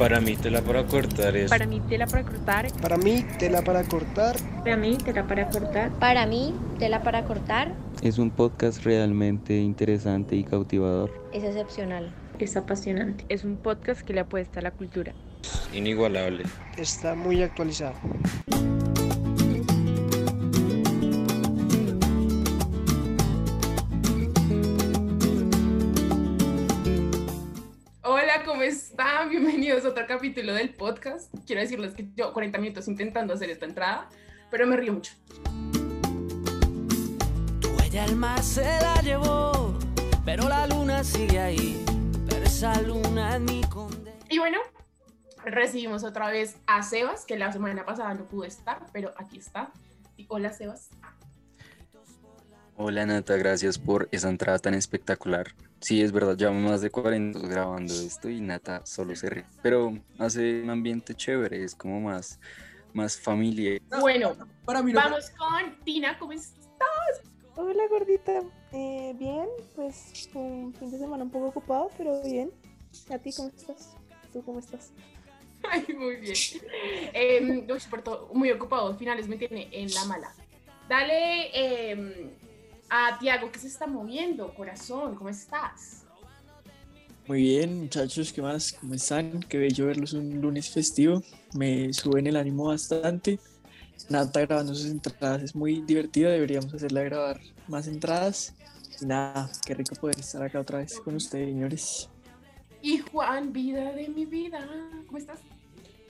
Para mí tela para cortar es... Para mí tela para cortar. Para mí tela para cortar. Para mí tela para cortar. Para mí tela para cortar. Es un podcast realmente interesante y cautivador. Es excepcional. Es apasionante. Es un podcast que le apuesta a la cultura. Inigualable. Está muy actualizado. A otro capítulo del podcast. Quiero decirles que yo 40 minutos intentando hacer esta entrada, pero me río mucho. Tu huella al mar se la llevó, pero la luna sigue ahí. Pero esa luna es mi condena. Y bueno, recibimos otra vez a Sebas, que la semana pasada no pudo estar, pero aquí está. Y hola, Sebas. Hola Nata, gracias por esa entrada tan espectacular. Sí, es verdad, llevamos más de 40 minutos grabando esto y Nata solo se ríe. Pero hace un ambiente chévere, es como más, más familiar. Bueno, Para mí no. vamos con Tina, ¿cómo estás? Hola gordita, Eh, bien, pues un fin de semana un poco ocupado, pero bien. ¿A ti cómo estás? ¿Tú cómo estás? Ay, muy bien. Eh, uy, por todo, muy ocupado, finales me tiene en la mala. Dale eh, a Tiago, que se está moviendo, corazón, ¿cómo estás? Muy bien, muchachos, ¿qué más? ¿Cómo están? Qué bello verlos un lunes festivo. Me suben el ánimo bastante. Nata grabando sus entradas es muy divertido. Deberíamos hacerla grabar más entradas. Y nada, qué rico poder estar acá otra vez con ustedes, señores. Y Juan, vida de mi vida, ¿cómo estás?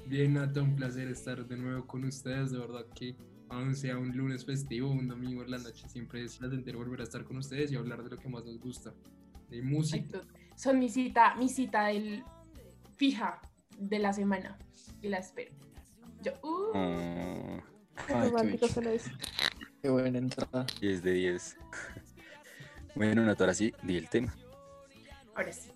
Bien, Nata, un placer estar de nuevo con ustedes. De verdad que, aun sea un lunes festivo, un domingo en la noche, siempre es placentero volver a estar con ustedes y hablar de lo que más nos gusta, de música. son mi cita, mi cita del fija de la semana. Y la espero. Yo, uh, Oh, Qué Ay, qué romántico bello. se lo dice. Qué buena entrada. 10 de 10. Bueno, Nata, ahora sí, di el tema. ahora sí.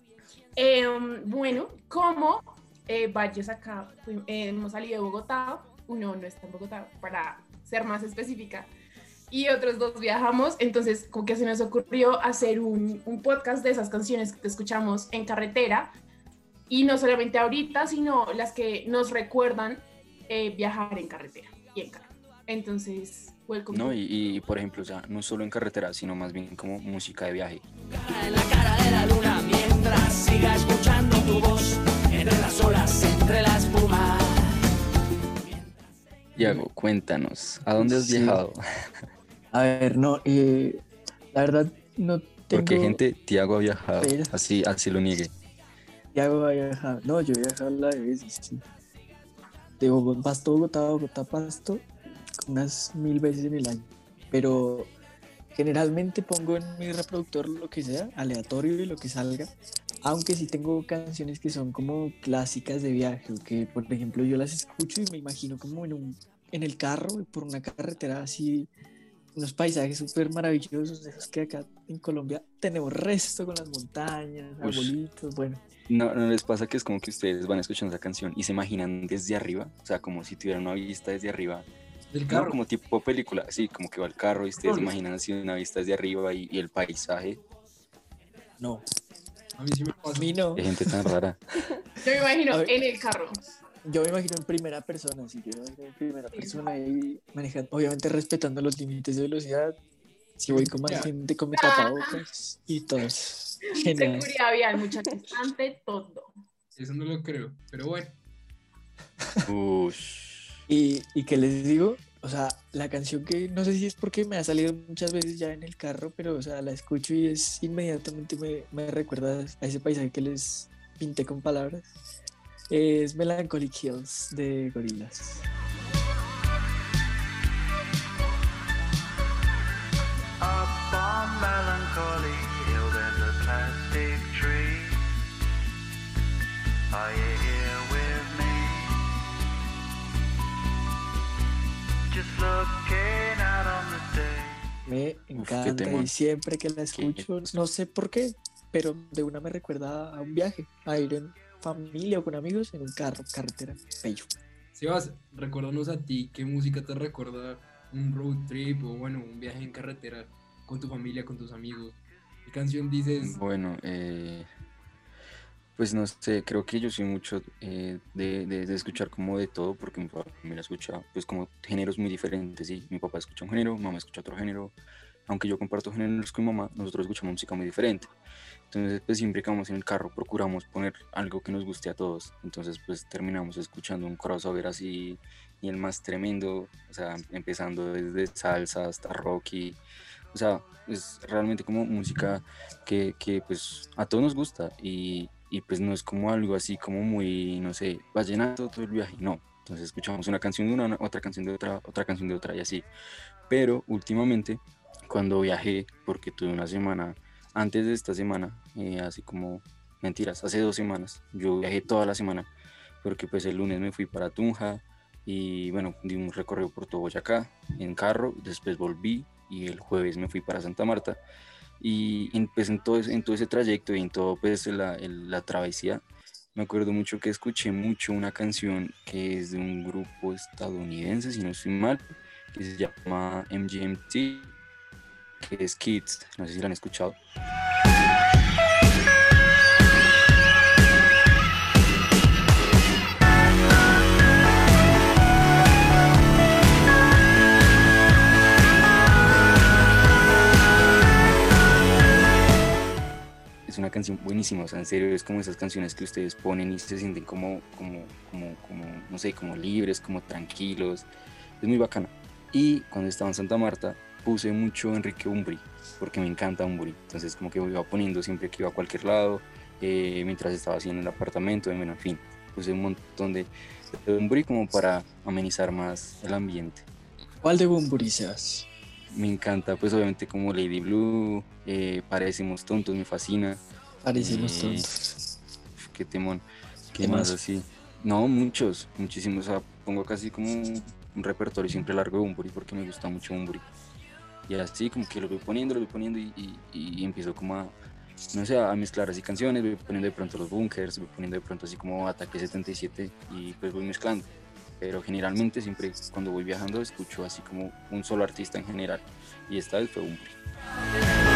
Em, bueno, como eh, varios acá eh, hemos salido de Bogotá, uno no está en Bogotá, para ser más específica, y otros dos viajamos, entonces como que se nos ocurrió hacer un, un podcast de esas canciones que escuchamos en carretera, y no solamente ahorita, sino las que nos recuerdan eh, viajar en carretera y en carro. Entonces, welcome. No, y, y, por ejemplo, o sea, no solo en carretera, sino más bien como música de viaje. En la cara de la luna mientras siga escuchando tu voz. Entre las olas, entre la espuma. Yago, cuéntanos, ¿a dónde has Sí. viajado? A ver, no, eh, la verdad no tengo... Porque gente, Tiago ha viajado, así, así lo niegue. Tiago ha viajado. No, yo he viajado la veces, sí. De Bogotá, Pasto, Bogotá, Bogotá, Pasto, unas mil veces en el año. Pero generalmente pongo en mi reproductor lo que sea, aleatorio y lo que salga. Aunque sí tengo canciones que son como clásicas de viaje, o que por ejemplo yo las escucho y me imagino como en, un, en el carro, por una carretera así, unos paisajes súper maravillosos, esos que acá en Colombia tenemos resto con las montañas, Ush. arbolitos, bueno. ¿No, ¿No les pasa que es como que ustedes van escuchando esa canción y se imaginan desde arriba? O sea, como si tuvieran una vista desde arriba. Del No, carro. como tipo película, sí, como que va el carro y ustedes Carros. imaginan así una vista desde arriba y, y el paisaje. No, A mí sí me a pasa. mí no. Qué gente tan rara. Yo me imagino A ver. en el carro. Yo me imagino en primera persona, sí, yo me imagino en primera persona y manejando, obviamente respetando los límites de velocidad. Si voy con más Ya. gente con mi tapabocas y todo eso. Genial. Seguridad vial, muchachos, ante todo. Eso no lo creo, pero bueno. Ush. Y, y que les digo, o sea, la canción que no sé si es porque me ha salido muchas veces ya en el carro, pero o sea, la escucho y es inmediatamente me, me recuerda a ese paisaje que les pinté con palabras. Es Melancholic Hills de Gorillaz. Up on melancholy hill plastic tree. Are you Me encanta y siempre que la escucho, no sé por qué, pero de una me recuerda a un viaje, a ir en familia o con amigos en un carro, carretera, bello. Sebas, recuérdanos a ti qué música te recuerda un road trip o bueno, un viaje en carretera con tu familia, con tus amigos. ¿Qué canción dices? Bueno, eh, Pues no sé, creo que yo soy mucho eh, de, de- de escuchar como de todo, porque mi papá me escucha pues como géneros muy diferentes, ¿sí? Mi papá escucha un género, mamá escucha otro género, aunque yo comparto géneros con mi mamá, nosotros escuchamos música muy diferente. Entonces, pues siempre que vamos en el carro procuramos poner algo que nos guste a todos. Entonces, pues terminamos escuchando un crossover así y el más tremendo, o sea, empezando desde salsa hasta rock y, o sea, es realmente como música que, que pues a todos nos gusta y, y, pues no es como algo así como muy, no sé, vallenato todo el viaje, no. Entonces escuchamos una canción de una, otra canción de otra, otra canción de otra y así. Pero últimamente, cuando viajé, porque tuve una semana, antes de esta semana, eh, así como, mentiras, hace dos semanas, yo viajé toda la semana, porque pues el lunes me fui para Tunja y bueno, di un recorrido por todo Boyacá en carro, después volví y el jueves me fui para Santa Marta. Y pues, en, todo, en todo ese trayecto y en todo pues la, el- la travesía, me acuerdo mucho que escuché mucho una canción que es de un grupo estadounidense, si no estoy mal, que se llama MGMT, es Kids, no sé si la han escuchado. Es una canción buenísima, o sea, en serio, es como esas canciones que ustedes ponen y se sienten como, como, como, como, no sé, como libres, como tranquilos. Es muy bacana. Y cuando estaba en Santa Marta, puse mucho Enrique Umbri, porque me encanta Umbri. Entonces, como que iba poniendo siempre que iba a cualquier lado, eh, mientras estaba haciendo el apartamento, en fin, puse un montón de, de Umbri como para amenizar más el ambiente. ¿Cuál de Bumburi Sebas? Me encanta, pues obviamente como Lady Blue, eh, Parecemos Tontos, me fascina. Parecemos Eh, tontos. Qué temón. ¿Qué, ¿Qué más más? así? No, muchos, muchísimos. O sea, pongo casi como un repertorio siempre largo de Bumburi porque me gusta mucho Bumburi. Y así como que lo voy poniendo, lo voy poniendo y, y- y empiezo como a, no sé, a mezclar así canciones, voy poniendo de pronto los bunkers, voy poniendo de pronto así como Ataque 77 y pues voy mezclando. Pero generalmente siempre cuando voy viajando escucho así como un solo artista en general. Y esta vez fue Bumburi.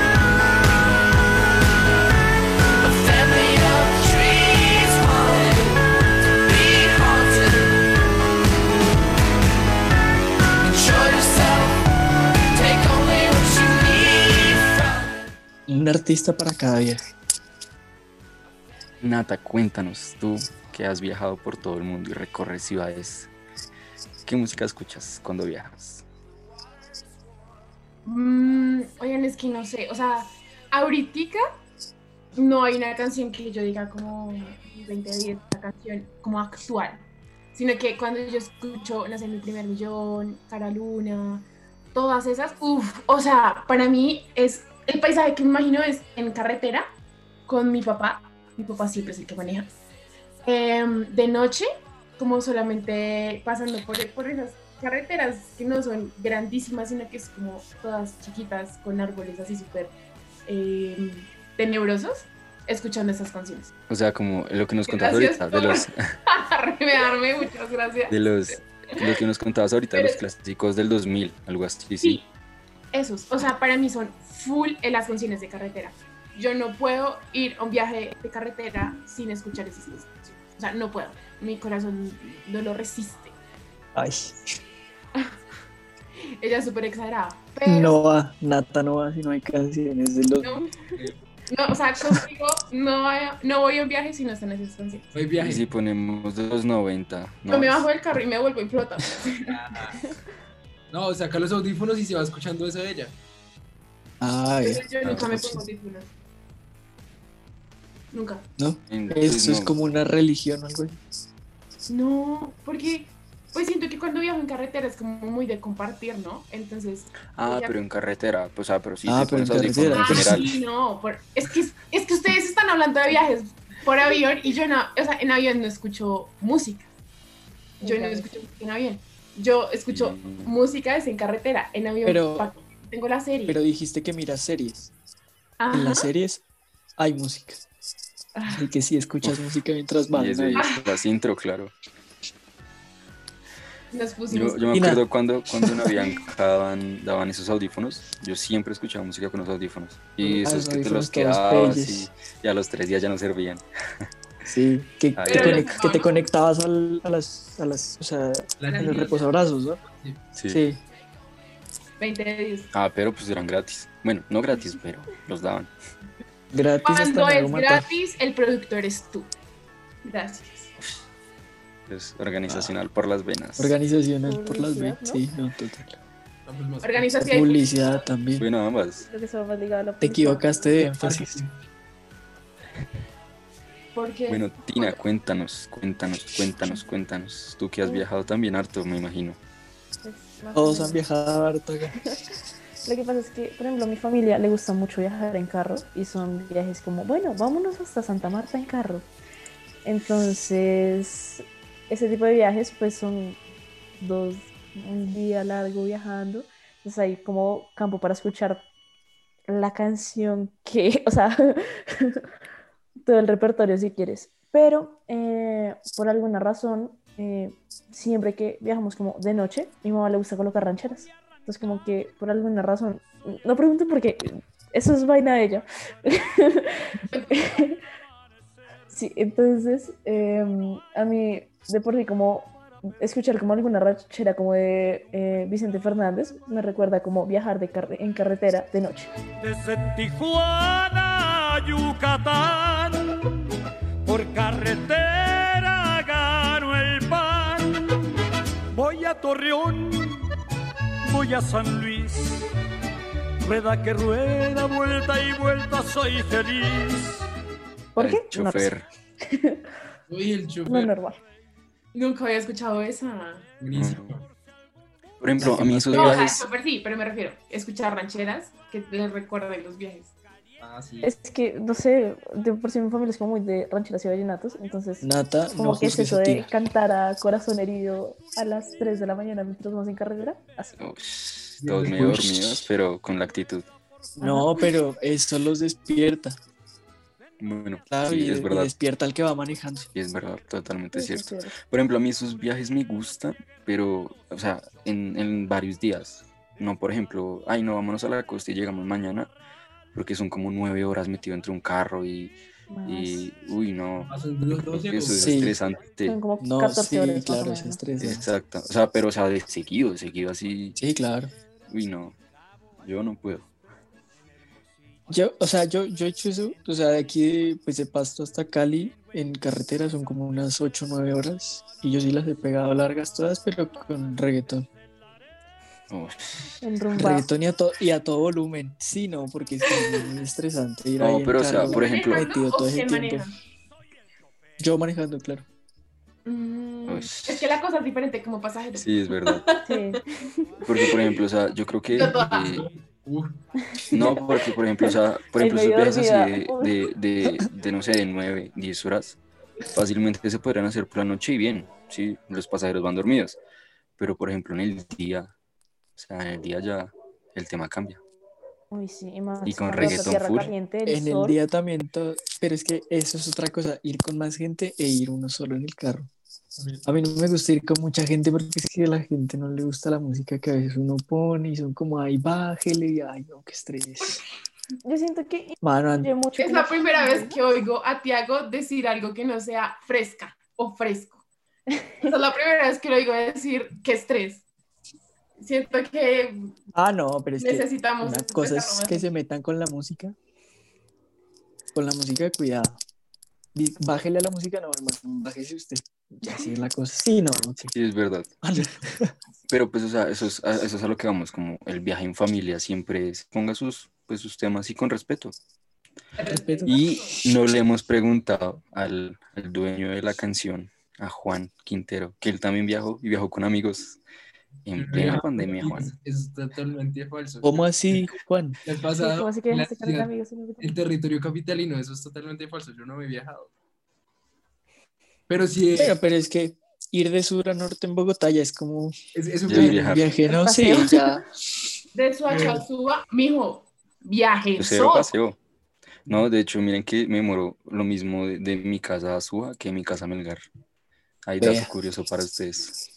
Artista para cada viaje. Nata, cuéntanos, tú que has viajado por todo el mundo y recorres ciudades, ¿qué música escuchas cuando viajas? Mm, oigan, es que no sé, o sea, ahorita no hay una canción que yo diga como 2010, esta canción como actual, sino que cuando yo escucho, no sé, mi primer millón, Cara Luna, todas esas, uff, o sea, para mí es, el paisaje que me imagino es en carretera con mi papá, mi papá siempre es el que maneja, Em, de noche, como solamente pasando por, por esas carreteras que no son grandísimas, sino que es como todas chiquitas, con árboles así súper em, tenebrosos, escuchando esas canciones. O sea, como lo que nos contabas Gracias ahorita, de los, por remedarme, muchas gracias. de los, lo que nos contabas ahorita, los clásicos del 2000, algo así, sí. Esos, o sea, para mí son full en las canciones de carretera. Yo no puedo ir a un viaje de carretera sin escuchar esas canciones. O sea, no puedo. Mi corazón no lo resiste. Ay, Ella es súper exagerada. Pero no va, Nata no va si no hay canciones de los... no, no, o sea, contigo no, voy- no voy a un viaje si no están esas canciones. Hoy Y viaje. si ponemos de los 90, Yo no, me bajo del carro y me vuelvo en flota. No, saca los audífonos y se va escuchando eso de ella. Ay, Yo nunca me pues pongo audífonos. Nunca. ¿no? Esto es como una religión o algo así. No, porque pues siento que cuando viajo en carretera es como muy de compartir, ¿no? Entonces. Ah, ella- pero en carretera, pues ah, pero sí, Ah, pero en carretera. en Ah, general. sí, no, por- es, que, es que ustedes están hablando de viajes por avión y yo no, o sea, en avión no escucho música. Yo no escucho música en avión. Yo escucho Mm. música es en carretera, en avión Pero- tengo la serie. Pero dijiste que miras series. Ajá. En las series hay música. Ah, Así que sí escuchas música mientras vas. Y eso ¿no? y las intro, claro. Nos pusimos. Yo, yo me nada. acuerdo cuando, cuando en Avianca daban, daban esos audífonos, yo siempre escuchaba música con los audífonos. Y Ah, esos que te los quedabas y, y a los tres días ya no servían. Sí, que, Ahí que, te conectabas al- a las, a las, o sea, La a los reposabrazos, ¿no? Sí. Sí. 20 de 10. Ah, pero pues eran gratis. Bueno, no gratis, pero los daban. Gratis Cuando es gratis, el productor eres tú. Gracias. Es organizacional por las venas. Organizacional por las venas. ¿no? Sí, no, total. Ah, pues Organización. Publicidad también. Bueno, ambas. Lo que se va más ligado a la Te equivocaste de énfasis. Porque Bueno, Tina, cuéntanos, cuéntanos, cuéntanos, cuéntanos. Tú que has viajado también harto, me imagino. Pues, Todos han viajado harto acá. Lo que pasa es que, por ejemplo, a mi familia le gusta mucho viajar en carro y son viajes como, bueno, vámonos hasta Santa Marta en carro. Entonces, ese tipo de viajes pues son dos, un día largo viajando. Entonces hay como campo para escuchar la canción que, o sea, todo el repertorio si quieres. Pero eh, por alguna razón, eh, siempre que viajamos como de noche, mi mamá le gusta colocar rancheras. Entonces como que por alguna razón, no pregunten por qué, eso es vaina de ella. sí, entonces eh, a mí de por sí como escuchar como alguna ranchera como de eh, Vicente Fernández me recuerda como viajar de carre- en carretera de noche. Desde Tijuana Yucatán, por carretera gano el pan. Voy a Torreón, voy a San Luis. Rueda que rueda, vuelta y vuelta, soy feliz. ¿Por El qué? No lo sé. chofer. Uy, el No chofer. normal. Nunca había escuchado esa. Buenísimo. Por ejemplo, a mí esos No, viajes. sí, pero me refiero escuchar rancheras que les recuerden los viajes. Ah, sí. Es que, no sé, de por sí mi familia es como muy de rancheras y vallenatos, entonces Nata, como no que es eso de cantar a corazón herido a las 3 de la mañana mientras vamos en carretera, así. Ush, todos medio dormidos, pero con la actitud. No, pero eso los despierta. Bueno, Claro, sí, y, es y verdad. despierta al que va manejando. Sí, es verdad, totalmente Sí, sí, cierto. sí. Por ejemplo, a mí esos viajes me gustan, pero, o sea, en, en varios días. No, por ejemplo, ay, no, vámonos a la costa y llegamos mañana, porque son como nueve horas metido entre un carro y, y uy, no, Pasan de los 12 eso es Sí. estresante. Son como No, 14 sí, horas. claro, es estresante. Exacto, o sea, pero, o sea, de seguido, de seguido así, Sí, claro. uy, no, yo no puedo. Yo, o sea, yo, yo he hecho eso, o sea, de aquí pues de Pasto hasta Cali en carretera son como unas 8 o 9 horas y yo sí las he pegado largas todas, pero con reggaetón. Reggaetón y y a todo volumen. Sí, no, porque es muy estresante ir ahí No, en pero, o sea, carro por ejemplo- metido ¿Manejando todo o ese quién tiempo. maneja? Yo manejando, claro. Mm, es que la cosa es diferente como pasajero. Sí, es verdad. Sí. Porque, por ejemplo, o sea, yo creo que... Eh, No, porque por ejemplo, o sea, por ejemplo, esos viajes así de, de, de, de, no sé, de 9, 10 horas, fácilmente se podrían hacer por la noche y bien, sí, los pasajeros van dormidos. Pero por ejemplo, en el día, sea, en el día ya el tema cambia. Uy, sí, y más Y con reggaetón full. caliente, el En el sol. día también todo, pero es que eso es otra cosa, ir con más gente e ir uno solo en el carro. A mí no me gusta ir con mucha gente porque es que a la gente no le gusta la música que a veces uno pone y son como, ay, bájele y ay, no, qué estrés. Yo siento que Mano, mucho Es la primera vez que oigo a Tiago decir algo que no sea fresca o fresco. Esa es la primera vez que lo oigo decir que estrés. Siento que ah, no, pero es que necesitamos una empezar cosa es más. que se metan con la música. Con la música, cuidado. Bájele a la música, no, hermano, bájese usted. Ya así es la cosa. Sí, no, sí. Sí, es verdad. Vale. Pero pues, o sea, eso es, a- eso es a lo que vamos, como el viaje en familia siempre es- ponga sus, pues, sus temas y con respeto. Respeto. Y no le hemos preguntado al, al dueño de la canción, a Juan Quintero, que él también viajó y viajó con amigos en plena pandemia, Juan. Es, es totalmente falso. ¿Cómo así, Juan? El Sí, pasado, como así que en la ciudad- amigos el- territorio capitalino, eso es totalmente falso. Yo no he viajado. Pero sí, Pero, pero es que ir de sur a norte en Bogotá ya es como es, es un viaje. ¿no? Sí, Paseo. ya. De Suacha a Suba, mijo, viaje. Yo cero paseo. No, de hecho, miren que me demoró lo mismo de, de mi casa a Suba que de mi casa a Melgar. Ahí dato curioso para ustedes.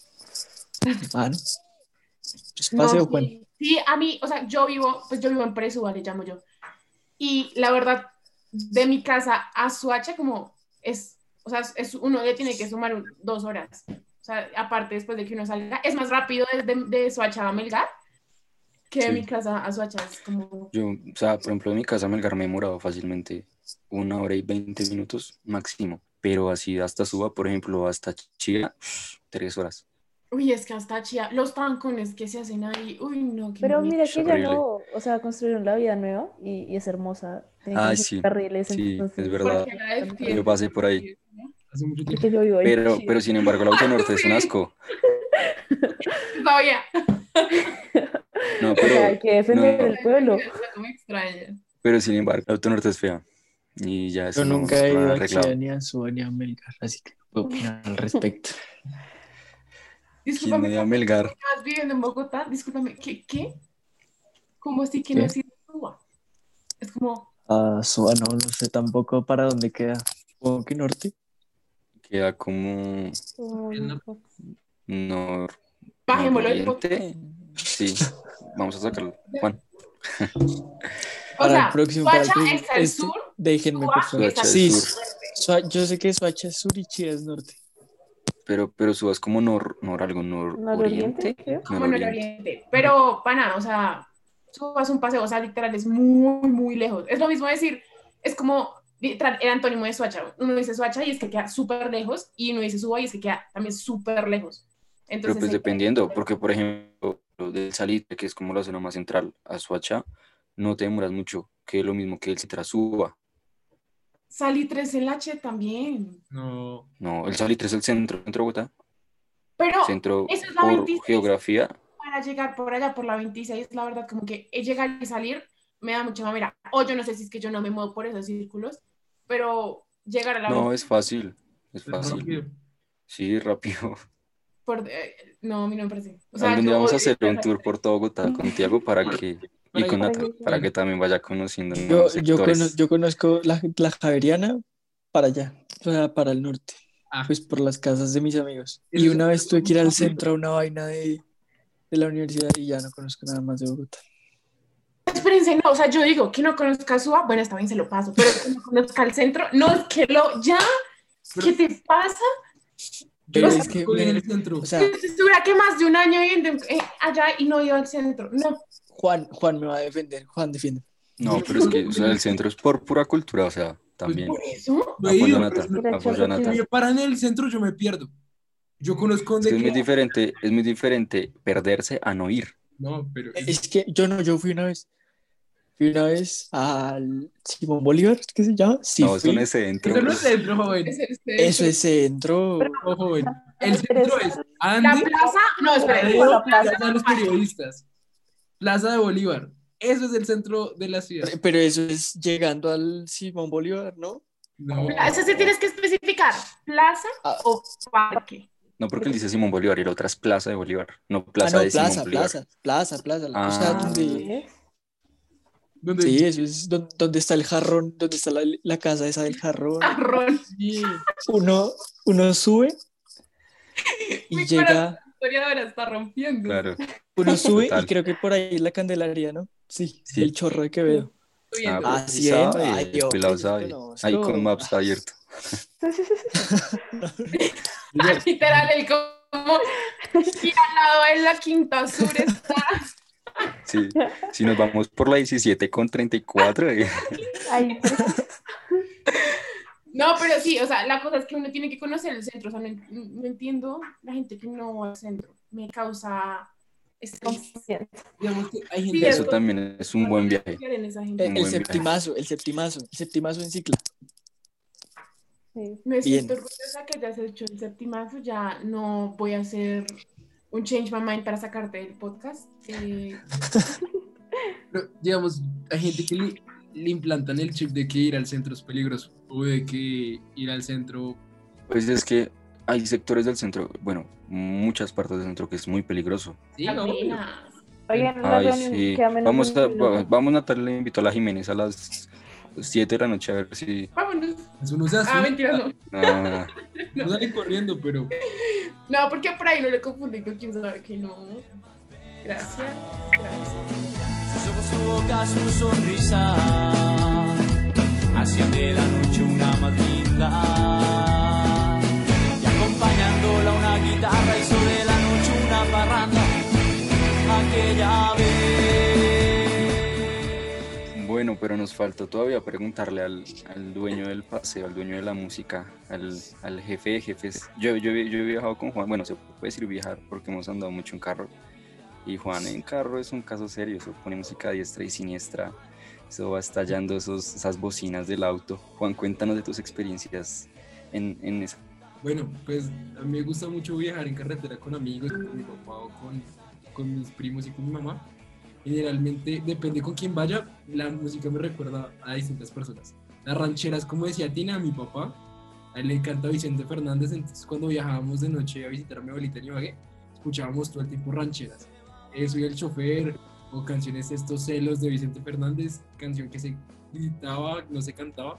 Es No, paseo, sí. Juan. Sí, a mí, o sea, yo vivo, pues yo vivo en Presúa, le llamo yo. Y la verdad, de mi casa a Suacha, como es O sea, es, uno le tiene que sumar un- dos horas. O sea, aparte después de que uno salga, es más rápido de, de, de Soacha a Melgar que de Sí. mi casa a Soacha. Es como, Yo, o sea, por ejemplo, en mi casa Melgar me he demorado fácilmente una hora y veinte minutos máximo. Pero así hasta Suba, por ejemplo, hasta Chía, tres horas. Uy, es que hasta Chía, los tancones que se hacen ahí, uy, no, qué Pero mira que ya no, o sea, construyeron la vida nueva y, y es hermosa. Como sí, carriles, sí, entonces- es verdad. Yo pasé por ahí. Hace mucho tiempo. Pero, pero sin embargo, la autonorte es un asco. Todavía. No, O sea, hay pero, que defender no. el pueblo. Me extraña. pero sin embargo, la autonorte es fea. Y ya eso Yo no nunca he ido a. Chía, ni a Suba, ni a Melgar, así que no puedo opinar al respecto. ¿Quién Discúlpame, me dio a Melgar? ¿estás viviendo en Bogotá? Discúlpame, ¿qué? ¿Qué? ¿Cómo así que ¿Qué? no has ido a Cuba? Es como, A Suba no, no sé tampoco para dónde queda. Supongo que norte. Queda como nor... bajémoslo del nororiente. Sí, vamos a sacarlo. Juan. O Para sea, el próximo, para el próximo- está al este, sur, déjenme Suba por favor. Sí, sur. Yo sé que Soacha es sur y Chía es norte. Pero, pero subas como nor, nor algo, nor, Nororiente, oriente. como nororiente. oriente. Pero, pana, o sea, subas un paseo, o sea, literal, es muy, muy lejos. Es lo mismo decir, es como el antónimo de Soacha. Uno dice Soacha y es que queda súper lejos, y uno dice Suba y es que queda también súper lejos. Pero Entonces, pues ahí- dependiendo, porque por ejemplo, lo del Salitre, que es como la zona más central, a Suacha, no te demoras mucho, que es lo mismo que el Citra Suba. Salitre es el H también. No. No, el Salitre es el centro, centro de Bogotá, Pero centro eso es la por 26. geografía. para llegar por allá, por la 26, la verdad, como que llegar y salir me da mucha mamera. O yo no sé si es que yo no me muevo por esos círculos, pero llegar a la No, es fácil, es Es fácil. rápido. Sí, rápido. por- eh, no, a mí no me parece. O sea, Algún día vamos a hacer un tour por todo Bogotá con Tiago para que, y con para Nata, que- para que también vaya conociendo Yo, yo, cono- yo conozco la, la Javeriana para allá, o sea, para el norte, Ah. pues por las casas de mis amigos. Y una vez tuve que ir al centro a una vaina de, de la universidad y ya no conozco nada más de Bogotá. Espérense, no, o sea, yo digo que no conozca a Suba, bueno, está bien, se lo paso, pero que no conozca el centro, no, es que lo, ya, ¿qué te pasa? Pero es que, en el centro. o sea, que más de un año eh, allá y no ido al centro, no. Juan, Juan me va a defender, Juan defiende. No, pero es que o sea, el centro es por pura cultura, o sea, también. Por eso, Apoyo ido, a Nata, pero Si Nata. me paran en el centro, yo me pierdo. Yo conozco Es dónde que es muy diferente, es muy diferente perderse a no ir. No, pero es- Es que yo no, yo fui una vez. Fui una vez al Simón Bolívar, ¿qué se llama? Sí, no, eso fui. no es centro. eso no es centro, joven. es centro. Eso es centro. No, joven. El Pero centro es- es La plaza, no, espera, la plaza. Plaza de los Periodistas, Plaza de Bolívar. Eso es el centro de la ciudad. Pero eso es llegando al Simón Bolívar, ¿no? No, Eso sí tienes que especificar, plaza Ah. o parque. No, porque él dice Simón Bolívar y la otra es Plaza de Bolívar. No, Ah, Plaza no, de Simón plaza, Bolívar. plaza, plaza, plaza. O Ah. ¿Dónde? sí, eso es don- donde, está el jarrón, donde está la, la casa esa del jarrón. Marrón. Sí. Uno, uno sube y Mi llega, historiadora está rompiendo. Claro. uno sube Total. y creo que por ahí es la Candelaria, ¿no? Sí, Sí. el chorro de Quevedo. Ah, viendo. Ah, pues sí. Ahí con Maps abierto. Literal, el como y al lado en la quinta sur está. Sí. Si nos vamos por la 17 con 34, eh, Ay, No, pero sí, o sea, la cosa es que uno tiene que conocer el centro. O sea, no, no entiendo la gente que no va al centro. Me causa estrés. Digamos que hay Sí, gente es eso también es un buen viaje. gente. El, Un el buen viaje. septimazo, el septimazo, el septimazo en cicla. sí. Me Bien. siento orgullosa que hayas hecho el septimazo. Ya no voy a hacer un change my mind para sacarte del podcast. Eh, Pero, digamos, hay gente que le, le implantan el chip de que ir al centro es peligroso o de que ir al centro. Pues es que hay sectores del centro, bueno, muchas partes del centro que es muy peligroso. Sí, no, Ay, sí. Vamos, a, vamos Natalia, le invito a la Jiménez a las 7 de la noche a ver si... Vámonos. Eso no se asusta. Ah, mentira, no. Ah, No salen corriendo, pero No, porque por ahí no le confundí con quién sabe que no. Gracias. Gracias su boca, su sonrisa, hacían de la noche una matinda. Y acompañándola una guitarra hizo de la noche una parranda, aquella vez. Bueno, pero nos faltó todavía preguntarle al, al dueño del paseo, al dueño de la música, al, al jefe de jefes. Yo, yo, yo he viajado con Juan, bueno, se puede decir viajar porque hemos andado mucho en carro y Juan en carro es un caso serio, eso pone música diestra y siniestra, eso va estallando esos, esas bocinas del auto. Juan, cuéntanos de tus experiencias en, en esa. Bueno, pues a mí me gusta mucho viajar en carretera con amigos, con mi papá o con, con mis primos y con mi mamá. Generalmente, depende con quién vaya, la música me recuerda a distintas personas. Las rancheras, como decía Tina, a mi papá, a él le encanta Vicente Fernández, entonces cuando viajábamos de noche a visitar a mi abuelita en Ibagué, escuchábamos todo el tiempo rancheras. Soy el chofer, o canciones Estos celos de Vicente Fernández, canción que se gritaba, no se cantaba,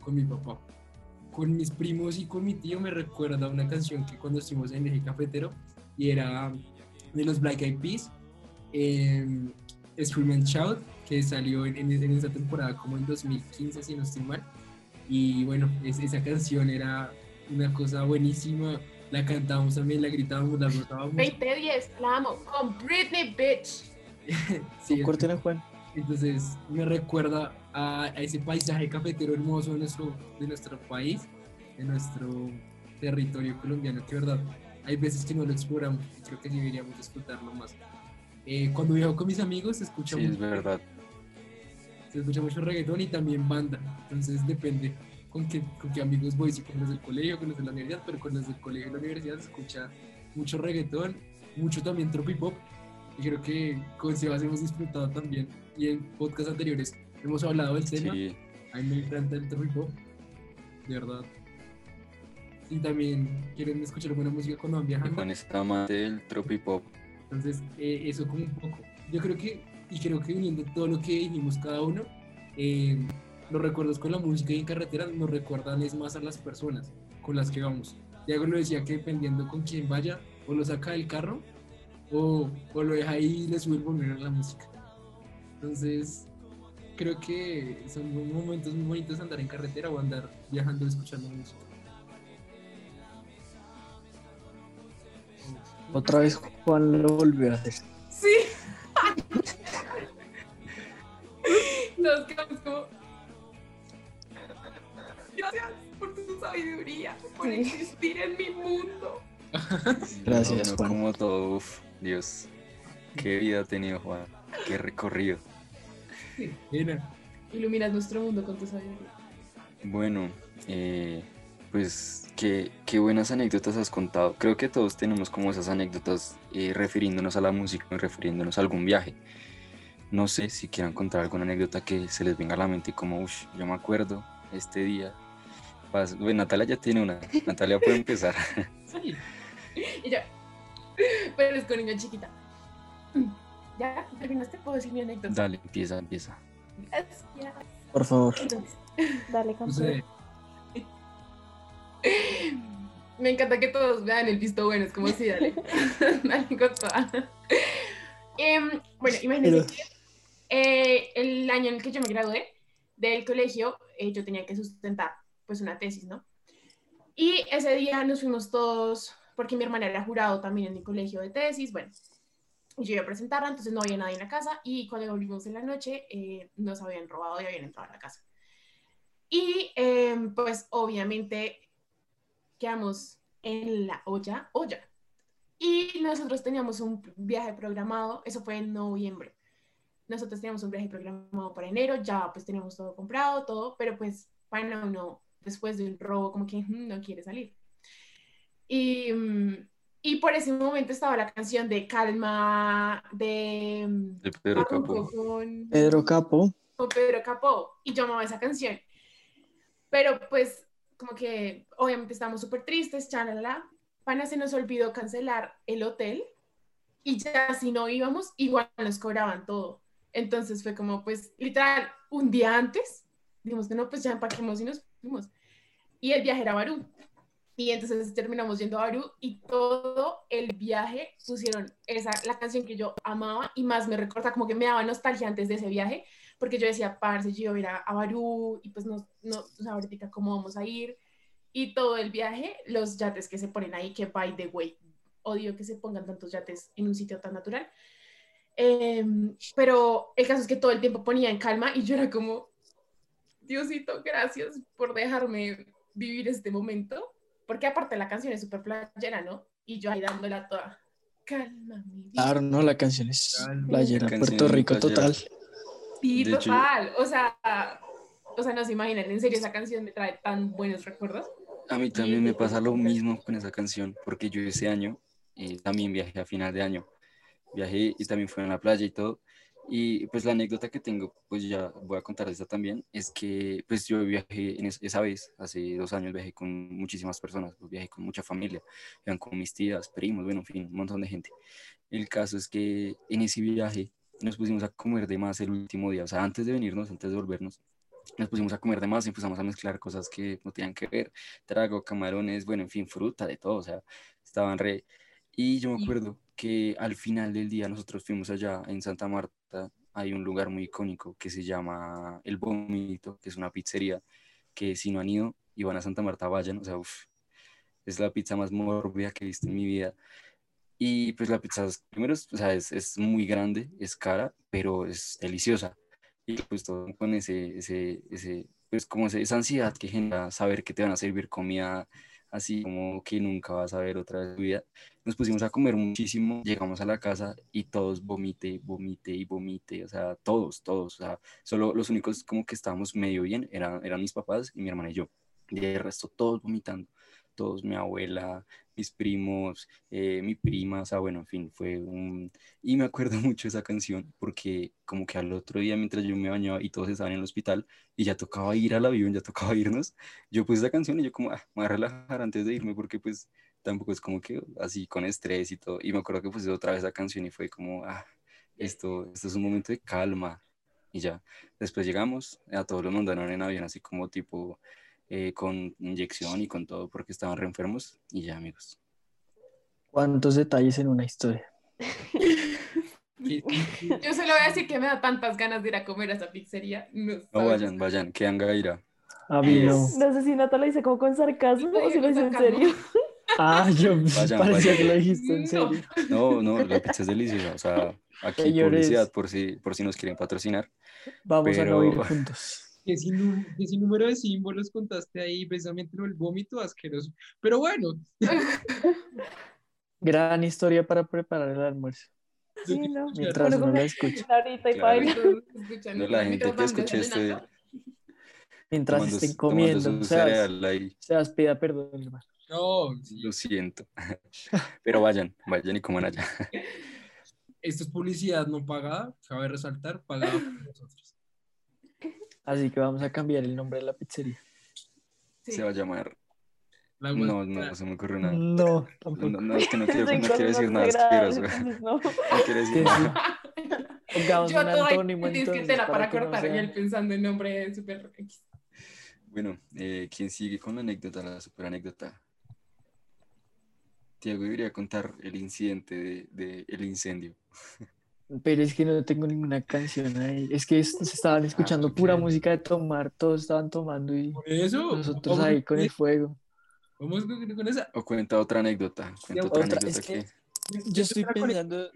con mi papá con mis primos y con mi tío me recuerda una canción que cuando estuvimos en eje cafetero y era de los Black Eyed Peas, eh, Scream and Shout, que salió en, en, en esa temporada como en 2015, si no estoy mal. Y bueno, es- esa canción era una cosa buenísima. La cantábamos también, la gritábamos, la rotábamos. 2010, la amo. Con Britney, bitch. Sí, es- Corten a Juan. Entonces me recuerda a, a ese paisaje cafetero hermoso de nuestro, de nuestro país, de nuestro territorio colombiano, que verdad, hay veces que no lo exploramos y creo que deberíamos disfrutarlo más. Eh, cuando viajo con mis amigos se escucha, Sí, es mucho, verdad. se escucha mucho reggaetón y también banda, entonces depende con qué, con qué amigos voy, si con los del colegio, con los de la universidad, pero con los del colegio y la universidad se escucha mucho reggaetón, mucho también tropipop, y creo que con Sebas hemos disfrutado también, y en podcasts anteriores hemos hablado del tema, Sí, a mí me encanta el tropipop, de verdad. Y también quieren escuchar buena música cuando van viajando. Juan es amante del tropipop. Entonces, eh, eso como un poco. Yo creo que, y creo que uniendo todo lo que dijimos cada uno, eh, los recuerdos con la música y en carretera nos recuerdan es más a las personas con las que vamos. Diego lo decía que dependiendo con quién vaya, o lo saca del carro, o, o lo deja ahí y le sube el volumen a la música. Entonces, creo que son momentos muy bonitos andar en carretera o andar viajando escuchando música. Otra vez Juan lo volvió a hacer. Sí. Nos quedamos sabiduría, por Sí. existir en mi mundo. Gracias, No, Juan. Como todo, uf, Dios. Qué vida ha tenido Juan. Qué recorrido. Era. Iluminas nuestro mundo con tu sabiduría. Bueno, eh, pues qué, qué buenas anécdotas has contado. Creo que todos tenemos como esas anécdotas eh, refiriéndonos a la música y refiriéndonos a algún viaje. No sé si quieran contar alguna anécdota que se les venga a la mente como, uff, yo me acuerdo este día. Natalia ya tiene una. Natalia puede empezar. Sí. Y yo. Pero es con niña chiquita. ¿Ya terminaste? ¿Puedo decir mi anécdota? Dale, empieza, empieza. Gracias. Por favor. Entonces, Dale, campeón. sé. Me encanta que todos vean el visto bueno, es como si dale, dale con toda. Em, bueno, imagínense Pero- que eh, el año en el que yo me gradué del colegio, eh, yo tenía que sustentar pues una tesis, ¿no? Y ese día nos fuimos todos, porque mi hermana era jurado también en mi colegio de tesis, bueno, yo iba a presentarla, entonces no había nadie en la casa, y cuando volvimos en la noche, eh, nos habían robado y habían entrado a la casa. Y em, pues obviamente quedamos en la olla, olla. Y nosotros teníamos un viaje programado, eso fue en noviembre. Nosotros teníamos un viaje programado para enero, ya pues teníamos todo comprado, todo, pero pues para uno, después de un robo, como que mm, no quiere salir. Y, mm, y por ese momento estaba la canción de Calma, de mm, De Pedro Capó. con- Pedro Capo. con Pedro Capó y yo amaba esa canción. Pero pues como que obviamente estábamos súper tristes, chalala. Pana se nos olvidó cancelar el hotel y ya si no íbamos, igual nos cobraban todo. Entonces fue como pues literal un día antes, dijimos que no, pues ya empaquemos y nos fuimos. Y el viaje era Barú. Y entonces terminamos yendo a Barú y todo el viaje pusieron esa, la canción que yo amaba y más me recuerda, como que me daba nostalgia antes de ese viaje, porque yo decía, parce, yo iba a a, Barú y pues no, no, o ahorita cómo vamos a ir. Y todo el viaje, los yates que se ponen ahí, que by the way, odio que se pongan tantos yates en un sitio tan natural. Em, pero el caso es que todo el tiempo ponía en calma y yo era como, Diosito, gracias por dejarme vivir este momento. Porque aparte la canción es súper playera, ¿no? Y yo ahí dándola toda. Calma, mi vida. Claro, no, la canción es playera, La canción Puerto Rico playera. total. Sí, hecho, total. O sea, o sea, no se imaginan, en serio, esa canción me trae tan buenos recuerdos. A mí también me pasa lo mismo con esa canción, porque yo ese año eh, también viajé a final de año. Viajé y también fui a la playa y todo. Y pues la anécdota que tengo, pues ya voy a contar esta también, es que pues yo viajé en es- esa vez, hace dos años viajé con muchísimas personas, pues viajé con mucha familia, iban con mis tías, primos, bueno, en fin, un montón de gente. El caso es que en ese viaje nos pusimos a comer de más el último día, o sea, antes de venirnos, antes de volvernos, nos pusimos a comer de más y empezamos a mezclar cosas que no tenían que ver, trago, camarones, bueno, en fin, fruta, de todo, o sea, estaban re... Y yo me acuerdo que al final del día nosotros fuimos allá en Santa Marta, hay un lugar muy icónico que se llama El Vómito, que es una pizzería que si no han ido y van a Santa Marta vayan, o sea, uf, es la pizza más mórbida que he visto en mi vida. Y pues la pizza, primero, o sea, es, es muy grande, es cara, pero es deliciosa. Y pues todo con ese, ese, ese, pues como esa ansiedad que genera saber que te van a servir comida así como que nunca vas a ver otra vez tu vida. Nos pusimos a comer muchísimo, llegamos a la casa y todos vomite, vomite y vomite, o sea, todos, todos, o sea, solo los únicos como que estábamos medio bien eran, eran mis papás y mi hermana y yo. Y el resto todos vomitando, todos, mi abuela, mis primos, eh, mi prima, o sea, bueno, en fin, fue un... Y me acuerdo mucho esa canción porque como que al otro día mientras yo me bañaba y todos estaban en el hospital y ya tocaba ir al avión, ya tocaba irnos, yo puse esa canción y yo como, ah, me voy a relajar antes de irme porque pues tampoco es como que así con estrés y todo. Y me acuerdo que puse otra vez esa canción y fue como, ah, esto, esto es un momento de calma. Y ya, después llegamos, a todos los mandaron en avión así como tipo eh, con inyección y con todo porque estaban re enfermos y ya amigos. ¿Cuántos detalles en una historia? Yo solo voy a decir que me da tantas ganas de ir a comer a esa pizzería. No, No vayan, vayan, que Angaira. A mí no. No sé si Nata lo dice como con sarcasmo o si lo dice en serio. Ah, yo Vayan, parecía vayan. que lo dijiste en serio. No, no, la pizza es deliciosa. O sea, aquí Señores. publicidad por si, por si nos quieren patrocinar. Vamos a no Pero- ir juntos. Que sin, que sin número de símbolos contaste ahí precisamente del vómito asqueroso. Pero bueno, Gran historia para preparar el almuerzo. Sí, no. Mientras uno come la escucha. Ahorita y Claro. No, la gente mientras que escuche este. Mientras tomando estén comiendo. cereal ahí, Sebas, pida perdón, hermano. no, lo siento. Pero vayan, vayan y coman allá. esto es publicidad no pagada, cabe resaltar, pagada por nosotros. Así que vamos a cambiar el nombre de la pizzería. Sí. Se va a llamar. La No, no, no se me ocurre nada. No, tampoco. No, no, es que no quiero, no quiero decir nada asqueroso. entonces no. No quiero decir nada. Pongamos Yo un antónimo tienes que entonces tela para que no cortar y sea- él pensando en nombre súper X. Bueno, eh, ¿quién sigue con la anécdota, la super anécdota? Tiago debería contar el incidente de, de el incendio. Pero es que no tengo ninguna canción ahí. Es que es- se estaban escuchando ok. pura música de tomar, todos estaban tomando y Por eso, nosotros ahí con el fuego. vamos con, con esa. O cuenta otra anécdota. Cuenta otra, Otra, anécdota es que- que... Yo estoy pensando,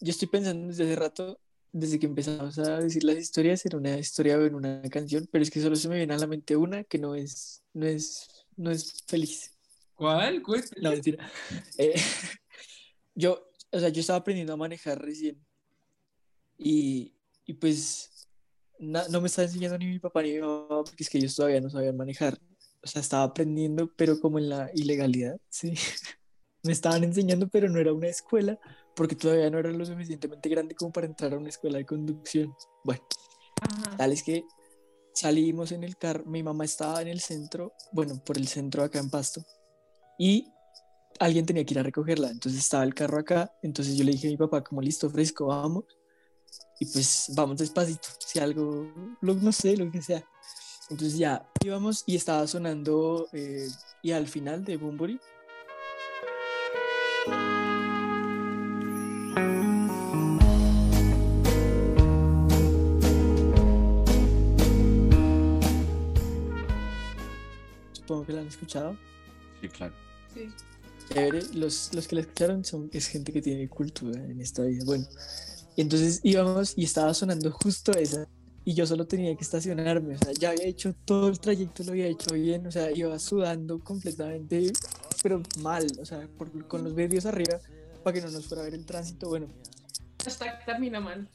yo estoy pensando desde hace rato, desde que empezamos a decir las historias, en una historia o en una canción, pero es que solo se me viene a la mente una que no es, no es, no es feliz. ¿Cuál? Cuéntale. No, mentira. Eh, yo, o sea, yo estaba aprendiendo a manejar recién y, y pues na- no me estaba enseñando ni mi papá ni mi mamá porque es que ellos todavía no sabían manejar. O sea, estaba aprendiendo, pero como en la ilegalidad, sí. Me estaban enseñando, pero no era una escuela porque todavía no era lo suficientemente grande como para entrar a una escuela de conducción. Bueno, Ajá. tal es que salimos en el carro, mi mamá estaba en el centro, bueno, por el centro acá en Pasto, y alguien tenía que ir a recogerla, entonces estaba el carro acá, entonces yo le dije a mi papá, como listo, fresco, vamos, y pues vamos despacito, si algo, lo, no sé, lo que sea. Entonces ya íbamos y estaba sonando, eh, y al final de Bumburi, supongo que la han escuchado. Sí, claro. Sí. Chévere, los, los que la escucharon son, es gente que tiene cultura en esta vida. Bueno, Y entonces íbamos y estaba sonando justo esa. Y yo solo tenía que estacionarme. O sea, ya había hecho todo el trayecto, lo había hecho bien. O sea, iba sudando completamente, pero mal. O sea, por- con los vidrios arriba para que no nos fuera a ver el tránsito. Bueno, Hashtag termina mal.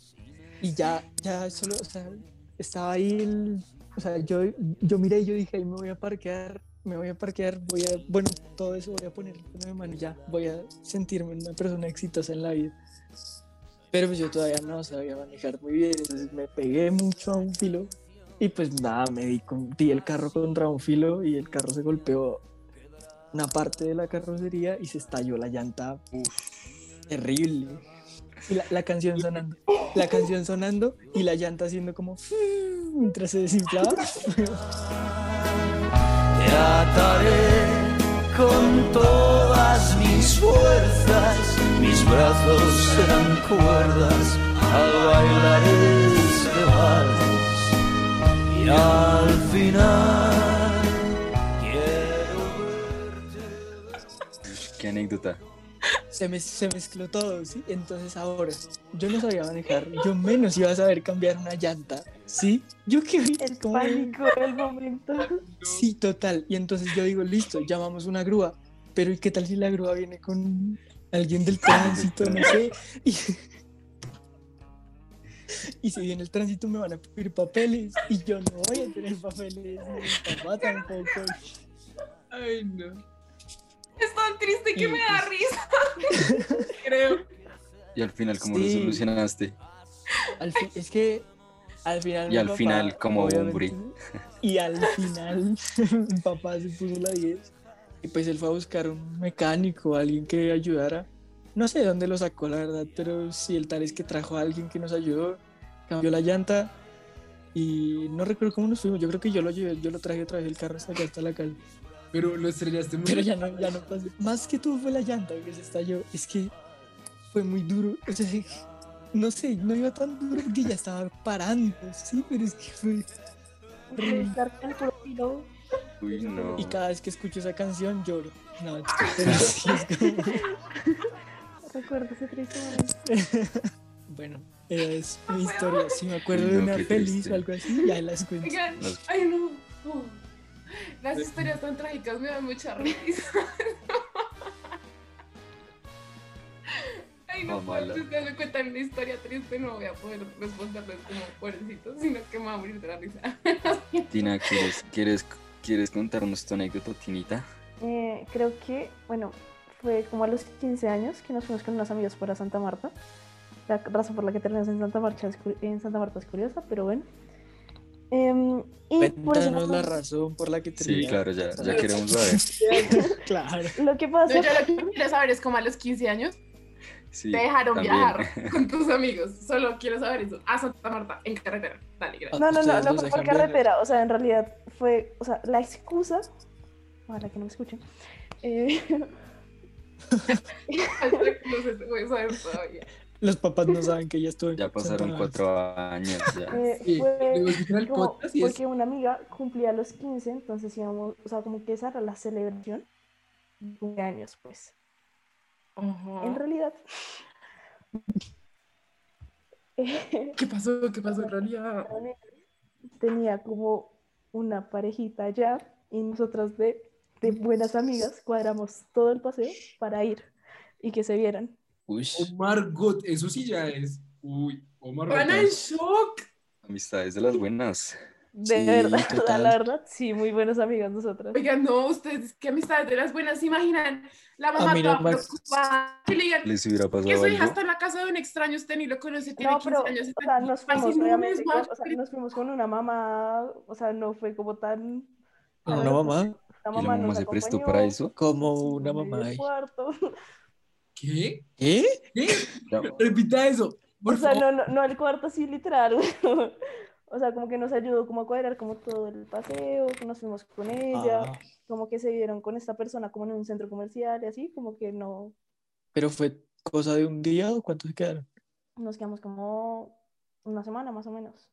y ya, ya solo, o sea, estaba ahí el- o sea, yo, yo miré y yo dije, ahí me voy a parquear, me voy a parquear, voy a, bueno, todo eso voy a poner freno de mano y ya, voy a sentirme una persona exitosa en la vida. Pero pues yo todavía no sabía manejar muy bien, entonces me pegué mucho a un filo y pues nada, me di, con, di el carro contra un filo y el carro se golpeó una parte de la carrocería y se estalló la llanta. terrible. Y la, la canción sonando, la canción sonando y la llanta haciendo como mientras se desinflaba. Te ataré con todas mis fuerzas, mis brazos serán cuerdas al bailar este vals. Y al final quiero Qué anécdota. Se, me, se mezcló todo, ¿sí? Entonces ahora, yo no sabía manejar, yo menos iba a saber cambiar una llanta, ¿sí? Yo que El pánico del momento. Sí, total. Y entonces yo digo, listo, llamamos una grúa. Pero ¿y qué tal si la grúa viene con alguien del tránsito? No sé. Y, y si viene el tránsito me van a pedir papeles. Y yo no voy a tener papeles. ni mi papá tampoco. Ay, no. Es tan triste que Y, me da risa. Creo. Y al final, ¿cómo lo Sí. solucionaste? Al fin, es que al final. Y mi al papá, final, como obviamente, hombre. Y al final, mi papá se puso la 10. Y pues él fue a buscar un mecánico, alguien que ayudara. No sé de dónde lo sacó, la verdad, pero sí, el tal es que trajo a alguien que nos ayudó, cambió la llanta. Y no recuerdo cómo nos fuimos. Yo creo que yo lo llevé, yo lo traje otra vez el carro hasta acá, hasta la calle. Pero lo estrellaste muy Pero ya no, ya no pasé. Más que todo fue la llanta que se estalló. Es que fue muy duro. O sea, no sé, no iba tan duro porque ya estaba parando, sí, pero es que fue. Uy, no. Y cada vez que escucho esa canción lloro. No, pero sí es como- Recuerdo ese triste momento. Bueno, es mi historia. Si me acuerdo de una feliz triste. o algo así, ya las cuento. Oigan, ay no. Las historias tan trágicas me dan mucha risa. Ay, no, pues, si ustedes me cuentan una historia triste, no voy a poder responderles como pobrecitos, sino que me va a morir de la risa. Tina, ¿quieres, quieres, ¿quieres contarnos tu anécdota, Tinita? Eh, creo que, bueno, fue como a los 15 años que nos fuimos con unos amigos para Santa Marta. La razón por la que terminamos en Santa Marta es, cu- en Santa Marta es curiosa, pero bueno. Em, y por eso la razón por la que Sí, terminaste. claro, ya, ya queremos saber. Claro. Lo que No, pasa yo lo que quiero saber es como a los 15 años Sí, te dejaron también. viajar con tus amigos. Solo quiero saber eso. A Santa Marta, en carretera. Dale, gracias. No, no, no, no fue por viajar. carretera, o sea, en realidad fue, o sea, la excusa, ojalá que no me escuchen, eh, No sé si voy a saber todavía. Los papás no saben que ya estuve. Ya pasaron cuatro años, ya. eh, Sí, fue como porque una amiga cumplía los 15, entonces íbamos, o sea, como que esa era la celebración de cumpleaños, pues. En realidad, ¿Qué pasó? ¿Qué pasó en realidad? tenía como una parejita ya y nosotras de, de buenas amigas cuadramos todo el paseo para ir y que se vieran. Uy, Oh, Margot, eso sí ya es. Uy, Omar ¡Van en shock! amistades de las buenas. De Sí, verdad, total. la verdad, sí, muy buenas amigas nosotras. Oigan, no, ustedes, qué amistades de las buenas, ¿se imaginan? La mamá no preocupada, que le digan ¿Les hubiera que pasado su hija está en la casa de un extraño, usted ni lo conoce, tiene No, 15 pero, años. o sea, nos fuimos, no, obviamente, más, o sea, nos fuimos con una mamá, o sea, no fue como tan... Una ver, mamá. La ¿Y la mamá mamá se prestó acompañó, para eso? Como una mamá ahí. cuarto. ¿Qué? ¿Qué? ¿Qué? Repita eso. Por O sea, favor. no, no, no el cuarto así literal. O sea, como que nos ayudó como a cuadrar como todo el paseo, nos fuimos con ella, Ah, como que se vieron con esta persona como en un centro comercial y así, como que no, ¿Pero fue cosa de un día o cuántos se quedaron? nos quedamos como una semana más o menos.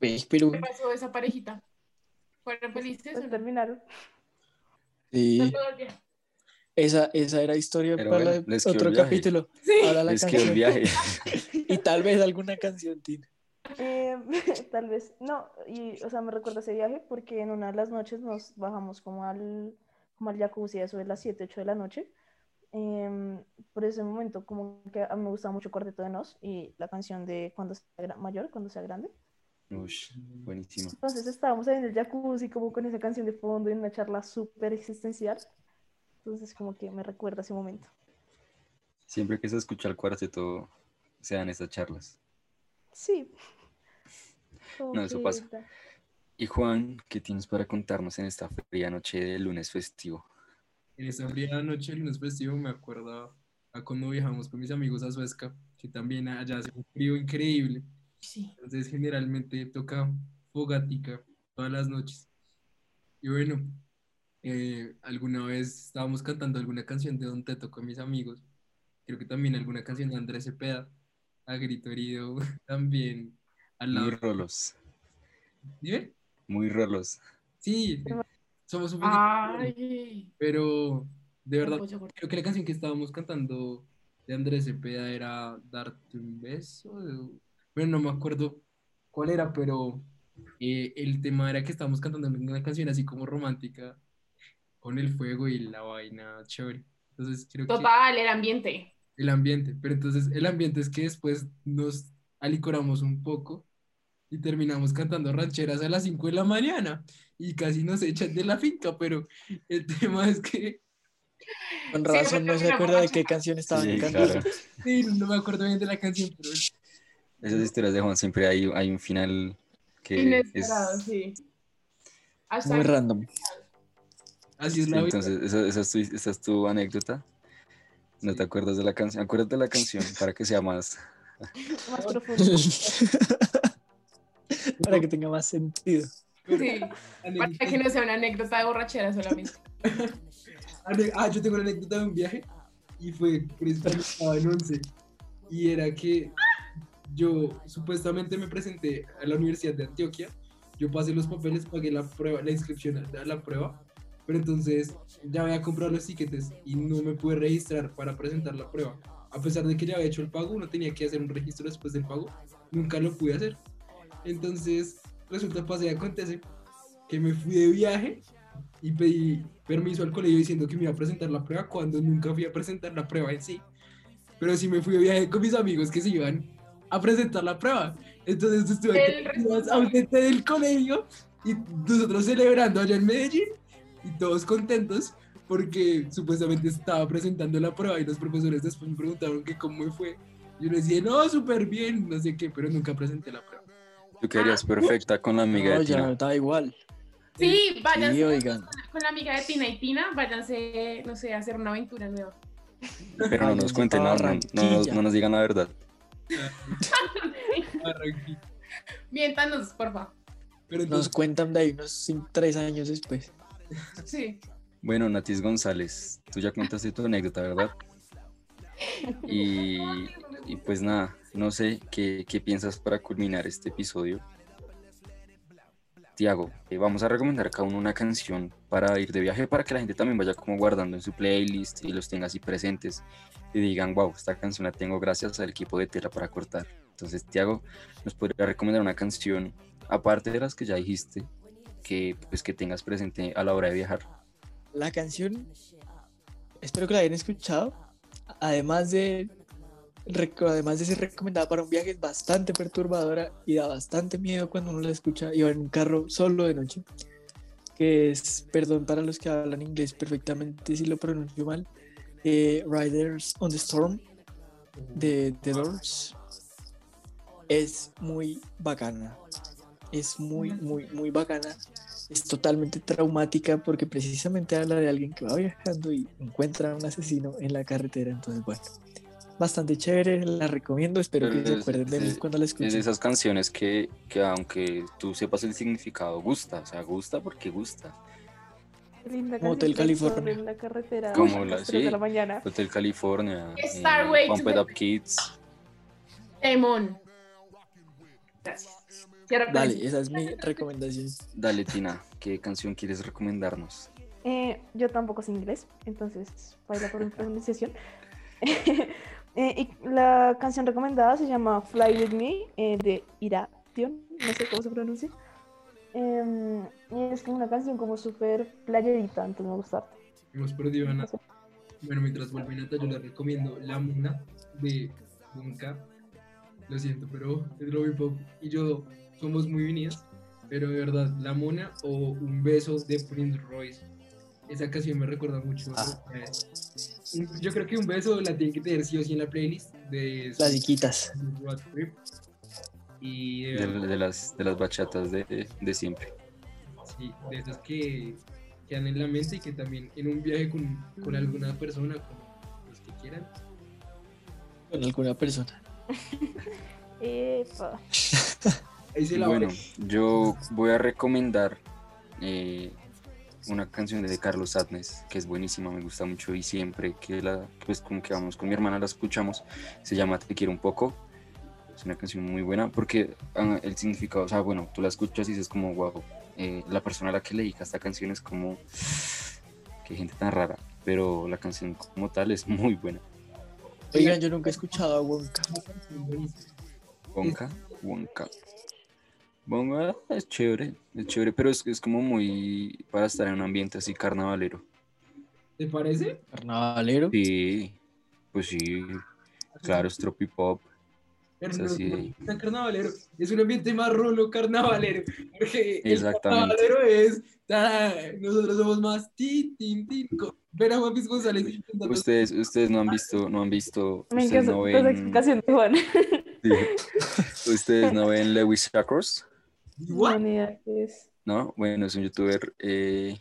Ve, Pero ¿Qué pasó esa parejita? ¿Fueron felices? Pues o no? terminaron. sí, Todo el día. Esa, esa era historia Pero para bueno, la- otro capítulo. Sí. Ahora la Les quedó el canción. viaje. Y tal vez alguna canción, Tina. Eh, tal vez, no, y, o sea, me recuerdo ese viaje porque en una de las noches nos bajamos como al, como al jacuzzi, a eso de las 7, 8 de la noche. Em, por ese momento, como que a mí me gustaba mucho Cuarteto de Nos y la canción de Cuando sea mayor, cuando sea grande. Ush, buenísimo. Entonces estábamos ahí en el jacuzzi, como con esa canción de fondo, en una charla súper existencial. Entonces, como que me recuerda ese momento. Siempre que se escucha el cuarteto, se dan estas charlas. Sí. Como No, eso pasa. Y Juan, ¿qué tienes para contarnos en esta fría noche de lunes festivo? En esa fría noche del lunes festivo me acuerdo a cuando viajamos con mis amigos a Suezca, que también allá hace un frío increíble. Sí. Entonces generalmente toca fogatica todas las noches. Y bueno, eh, alguna vez estábamos cantando alguna canción de Don Teto con mis amigos. Creo que también alguna canción de Andrés Cepeda, a grito herido, también al lado. Muy rolos, ¿Dime? muy rolos. Sí, somos un poquito. Ay. Pero de verdad, creo que la canción que estábamos cantando de Andrés Cepeda era Darte un beso. Bueno, no me acuerdo cuál era, pero eh, el tema era que estábamos cantando una canción así como romántica, con el fuego y la vaina chévere. Entonces creo que Total, el ambiente. el ambiente, pero entonces el ambiente es que después nos alicoramos un poco y terminamos cantando rancheras a las 5 de la mañana y casi nos echan de la finca, pero el tema es que Con Sí, razón no se acuerda de qué canción estaban Sí, cantando. claro. sí, no me acuerdo bien de la canción, pero Esas historias de Juan siempre hay, hay un final que es... Inesperado, sí. Muy random. Así es la vida. Entonces, esa, esa es tu, esa es tu anécdota. No te acuerdas de la canción. Acuérdate de la canción para que sea más. Más profundo. Para que tenga más sentido. Sí, para que no sea una anécdota de borrachera solamente. Ah, yo tengo una anécdota de un viaje y fue precisamente estaba en 11 y era que yo supuestamente me presenté a la Universidad de Antioquia, yo pasé los papeles, pagué la prueba, la inscripción a la prueba, pero entonces ya había comprado los tiquetes y no me pude registrar para presentar la prueba. A pesar de que ya había hecho el pago, uno tenía que hacer un registro después del pago, nunca lo pude hacer. Entonces, resulta, pasa y acontece que me fui de viaje y pedí permiso al colegio diciendo que me iba a presentar la prueba cuando nunca fui a presentar la prueba en sí. Pero sí me fui de viaje con mis amigos que se iban a presentar la prueba. Entonces estuve ausente del colegio y nosotros celebrando allá en Medellín y todos contentos porque supuestamente estaba presentando la prueba y los profesores después me preguntaron que cómo me fue. Yo les dije, no, súper bien, no sé qué, pero nunca presenté la prueba. Tú quedarías perfecta con la amiga No, de ya Tina. da igual. Sí, váyanse Sí, oigan. con la amiga de Tina y Tina, váyanse, no sé, a hacer una aventura nueva. Pero no nos cuenten, pa' no, no, no, nos- Barranquilla. no nos digan la verdad. Miéntanos, porfa. Pero Nos cuentan de ahí unos cinco- tres años después. Sí. Bueno, Natis González, tú ya contaste tu anécdota, ¿verdad? Y, y pues nada, no sé qué, qué piensas para culminar este episodio. Tiago, eh, vamos a recomendar cada uno una canción para ir de viaje para que la gente también vaya como guardando en su playlist y los tenga así presentes y digan, wow, esta canción la tengo gracias al equipo de Tela para cortar. Entonces, Tiago, ¿nos podría recomendar una canción, aparte de las que ya dijiste, que pues que tengas presente a la hora de viajar? La canción, espero que la hayan escuchado. Además de, además de ser recomendada para un viaje, es bastante perturbadora y da bastante miedo cuando uno la escucha y va en un carro solo de noche. Que es, perdón para los que hablan inglés perfectamente si lo pronuncio mal, eh, Riders on the Storm de The Doors. Es muy bacana. Es muy, muy, muy bacana es totalmente traumática porque precisamente habla de alguien que va viajando y encuentra a un asesino en la carretera. Entonces, bueno, bastante chévere, la recomiendo. Espero que se Es- acuerden de mí es- cuando la Es de escuchen. esas canciones que, que aunque tú sepas el significado, gusta. O sea, gusta porque gusta. Linda Hotel California. En la carretera. Como la, sí, de la mañana. Hotel California, eh, Starway to Pump It the- Up Kids. Temón. Gracias. Dale, esa es mi recomendación. Dale, Tina, ¿qué canción quieres recomendarnos? Eh, yo tampoco sé inglés, entonces baila por mi pronunciación. Eh, y la canción recomendada se llama Fly With Me eh, de Iration, no sé cómo se pronuncia. Em, y es como una canción como súper playerita, entonces me gusta. harto. Hemos perdido a Nata. Bueno, mientras vuelve Nata, yo les recomiendo La Muna de Bunka. Lo siento, pero es Robbie Pop y yo somos muy unidas. Pero de verdad, La Mona o Un beso de Prince Royce. Esa canción me recuerda mucho. eh, un- yo creo que Un beso la tienen que tener sí o sí en la playlist de Las diquitas. Y de De, de las, de las bachatas de, de siempre. sí, de esas que quedan en la mente y que también en un viaje con, con alguna persona, con los que quieran, Con alguna persona. Epa. ahí se la Bueno, yo voy a recomendar eh, una canción de Carlos Sadness, que es buenísima, me gusta mucho y siempre que la, pues como que vamos con mi hermana la escuchamos, se llama Te quiero un poco. Es una canción muy buena porque ah, el significado, o sea, bueno, tú la escuchas y dices como, wow, eh, la persona a la que le dedica esta canción es como, qué gente tan rara, pero la canción como tal es muy buena. Oigan, yo nunca he escuchado a Wonka. Wonka, Wonka. Wonka es chévere, es chévere, pero es, es como muy para estar en un ambiente así carnavalero. ¿Te parece? Carnavalero. Sí, pues sí, claro, es tropipop. Pero Es no así es de- tan carnavalero, es un ambiente más rolo carnavalero. Porque el carnavalero es. ta, nosotros somos más. Tin, tin, tin. co- Ver a Juan Piz González intentando- Ustedes, ustedes no han visto, no han visto, Me ustedes encanta no ven, explicación de Juan. sí. ustedes no ven Lewis No, es. ¿no? Bueno, es un youtuber eh,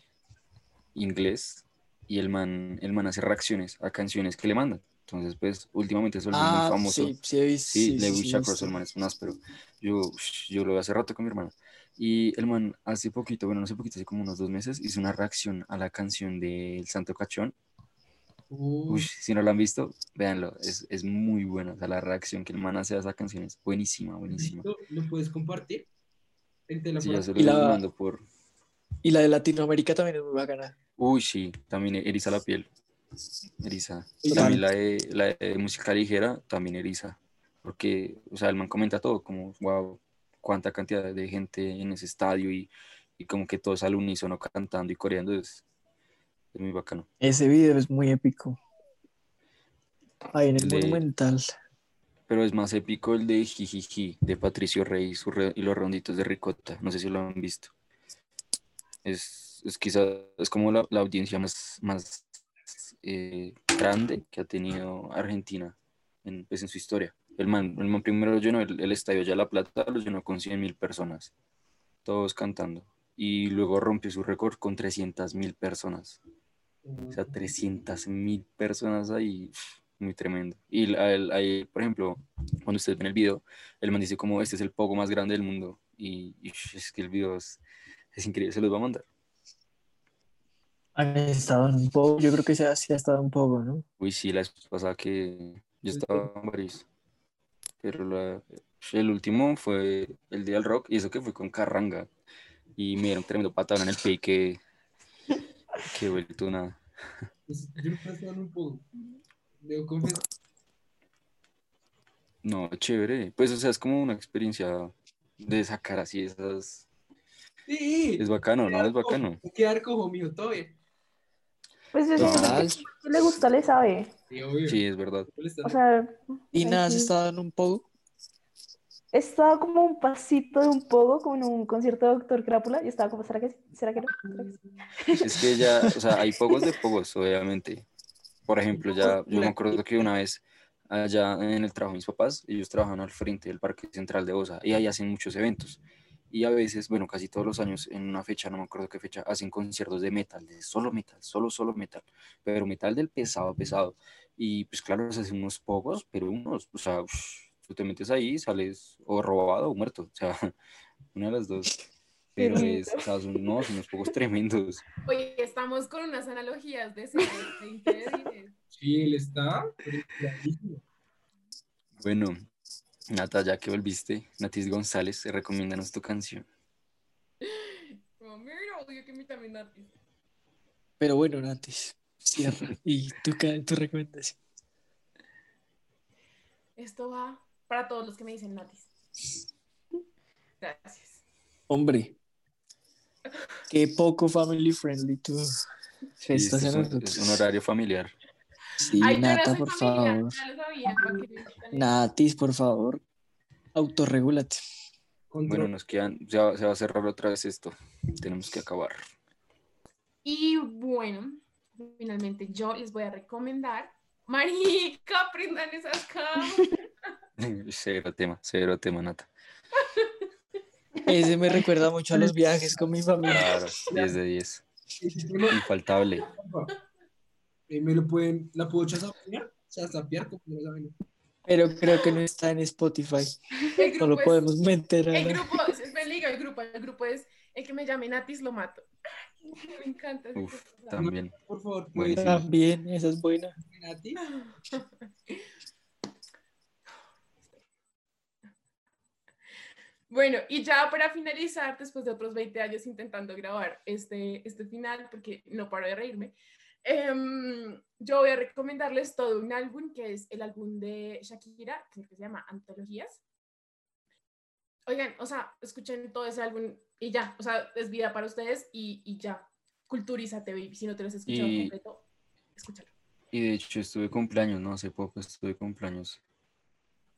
inglés y el man, el man hace reacciones a canciones que le mandan. Entonces, pues, últimamente se volvió Ah, muy famoso. sí, sí. Sí, sí, sí, Lewis sí el man es un áspero. Yo, yo lo vi hace rato con mi hermana. Y el man hace poquito, bueno, no hace poquito, hace como unos dos meses, hizo una reacción a la canción de El Santo Cachón. Uh, Uy, si no la han visto, véanlo, es, es muy buena. O sea, la reacción que el man hace a esa canción es buenísima, buenísima. ¿Lo, puedes compartir? Sí, se lo Y la- mando por... Y la de Latinoamérica también es muy bacana. Uy, sí, también eriza la piel. Eriza. También la de, la de música ligera, también eriza. Porque, o sea, el man comenta todo, como, wow, cuánta cantidad de gente en ese estadio y, y como que todos al unísono cantando y coreando es, es muy bacano. Ese video es muy épico. Ahí en el de- Monumental. Pero es más épico el de Jijiji, de Patricio Rey su re- y los ronditos de Ricota. No sé si lo han visto. Es, es quizás es como la, la audiencia más, más eh, grande que ha tenido Argentina en, pues, en su historia. El man, el man primero llenó el, el estadio ya La Plata, lo llenó con 100 mil personas, todos cantando. Y luego rompió su récord con 300 mil personas. O sea, 300 mil personas ahí, muy tremendo. Y ahí, por ejemplo, cuando ustedes ven el video, el man dice como este es el pogo más grande del mundo. Y, y es que el video es, es increíble, se los va a mandar. Han estado en un poco, yo creo que sí ha, sí ha estado un poco, ¿no? Uy, sí, la vez pasada que yo estaba en París. Pero la- el último fue el día del rock, y eso que fue con Carranga. Y me dieron tremendo patadón en el pie que, que vuelto nada. Pues, yo en un poco. Debo confesar. No, chévere. Pues, o sea, es como una experiencia de sacar así esas. Sí. Es bacano, ¿no? Es bacano. Quedar como mío, todo bien. Pues yo siento que si le gusta, le sabe. Sí, obvio. Sí, es verdad. O sea, ¿Y nada has estado en un poco? he estado como un pasito de un poco, como en un concierto de Doctor Crápula, y estaba como, ¿será que? ¿Será que no? ¿Será que sí? Es que ya, o sea, hay pocos de pocos, obviamente. Por ejemplo, ya, yo me acuerdo que una vez allá en el trabajo de mis papás, ellos trabajan al frente del Parque Central de Osa y ahí hacen muchos eventos. Y a veces, bueno, casi todos los años, en una fecha, no me acuerdo qué fecha, hacen conciertos de metal, de solo metal, solo, solo metal, pero metal del pesado, pesado. Y pues claro, se hacen unos pocos, pero unos, o sea, uf, tú te metes ahí, sales o robado o muerto, o sea, una de las dos. Pero es, o sea, son, no, son unos pocos tremendos. Oye, estamos con unas analogías de ese 20 de Disney. Sí, él está. pero clarísimo. Bueno, Nata, ya que volviste, Natis González, recomiéndanos tu canción. Como, mira, odio que también artista. Pero bueno, Natis, cierra. ¿Y tu, tu recomendación? esto va para todos los que me dicen Natis. Gracias. Hombre, qué poco family friendly tú. Sí, este un, es un horario familiar. Sí, Ay, Nata, por familiar, favor. ya lo sabía. Natis, por favor. Autorregúlate. Bueno, nos quedan, se va, se va a cerrar otra vez esto. Tenemos que acabar. Y bueno, finalmente yo les voy a recomendar. Marica, aprendan esas camas. Cero tema, cero tema, Nata. Ese me recuerda mucho a los viajes con mi familia. Claro, 10 de 10. Infaltable. Eh, ¿Me lo pueden, la puedo chasapear? O sea, sapear como no saben. Pero creo que no está en Spotify. No lo es- podemos meter El grupo, es, es- me liga el grupo, el grupo es el que me llame Natis lo mato. Me encanta. Uf, también. Por favor, Buenísimo. También, esa es buena. Bueno, y ya para finalizar, después de otros 20 años intentando grabar este, este final, porque no paro de reírme, em, yo voy a recomendarles todo un álbum que es el álbum de Shakira, que se llama Antologías. Oigan, o sea, escuchen todo ese álbum y ya, o sea, es vida para ustedes y, y ya. Culturízate, baby. Si no te lo has escuchado Y- completo, escúchalo. Y de hecho estuve cumpleaños, ¿no? Hace poco estuve cumpleaños.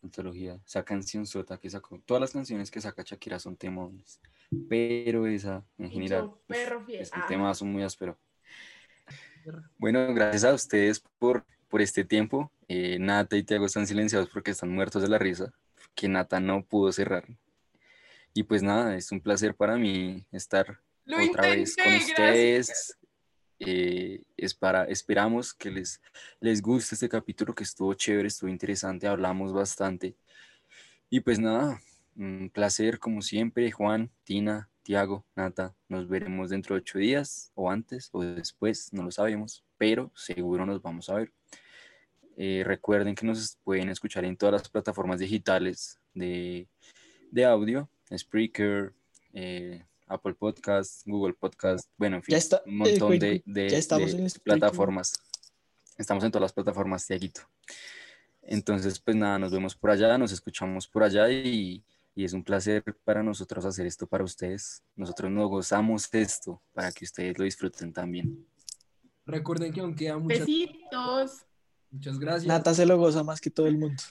Antología. Esa canción sota que sacó. Todas las canciones que saca Shakira son temones. Pero esa, en general, yo, perro fiel. es un Ah. muy áspero. Bueno, gracias a ustedes por, por este tiempo. Eh, Nata y Tiago están silenciados porque están muertos de la risa. Que Nata no pudo cerrar. Y pues nada, es un placer para mí estar Lo otra vez con ustedes. Eh, es para, esperamos que les, les guste este capítulo que estuvo chévere, estuvo interesante, hablamos bastante. Y pues nada, un placer como siempre, Juan, Tina, Tiago, Nata. Nos veremos dentro de ocho días o antes o después, no lo sabemos, pero seguro nos vamos a ver. Eh, recuerden que nos pueden escuchar en todas las plataformas digitales de, de audio, Spreaker, eh, Apple Podcast, Google Podcast, bueno, en fin, está, un montón eh, de, de- de plataformas. Estamos en todas las plataformas, Tiaguito. Entonces, pues nada, nos vemos por allá, nos escuchamos por allá y, y es un placer para nosotros hacer esto para ustedes. Nosotros nos gozamos esto para que ustedes lo disfruten también. Recuerden que aún queda muchas, Besitos. muchas gracias. Nata se lo goza más que todo el mundo.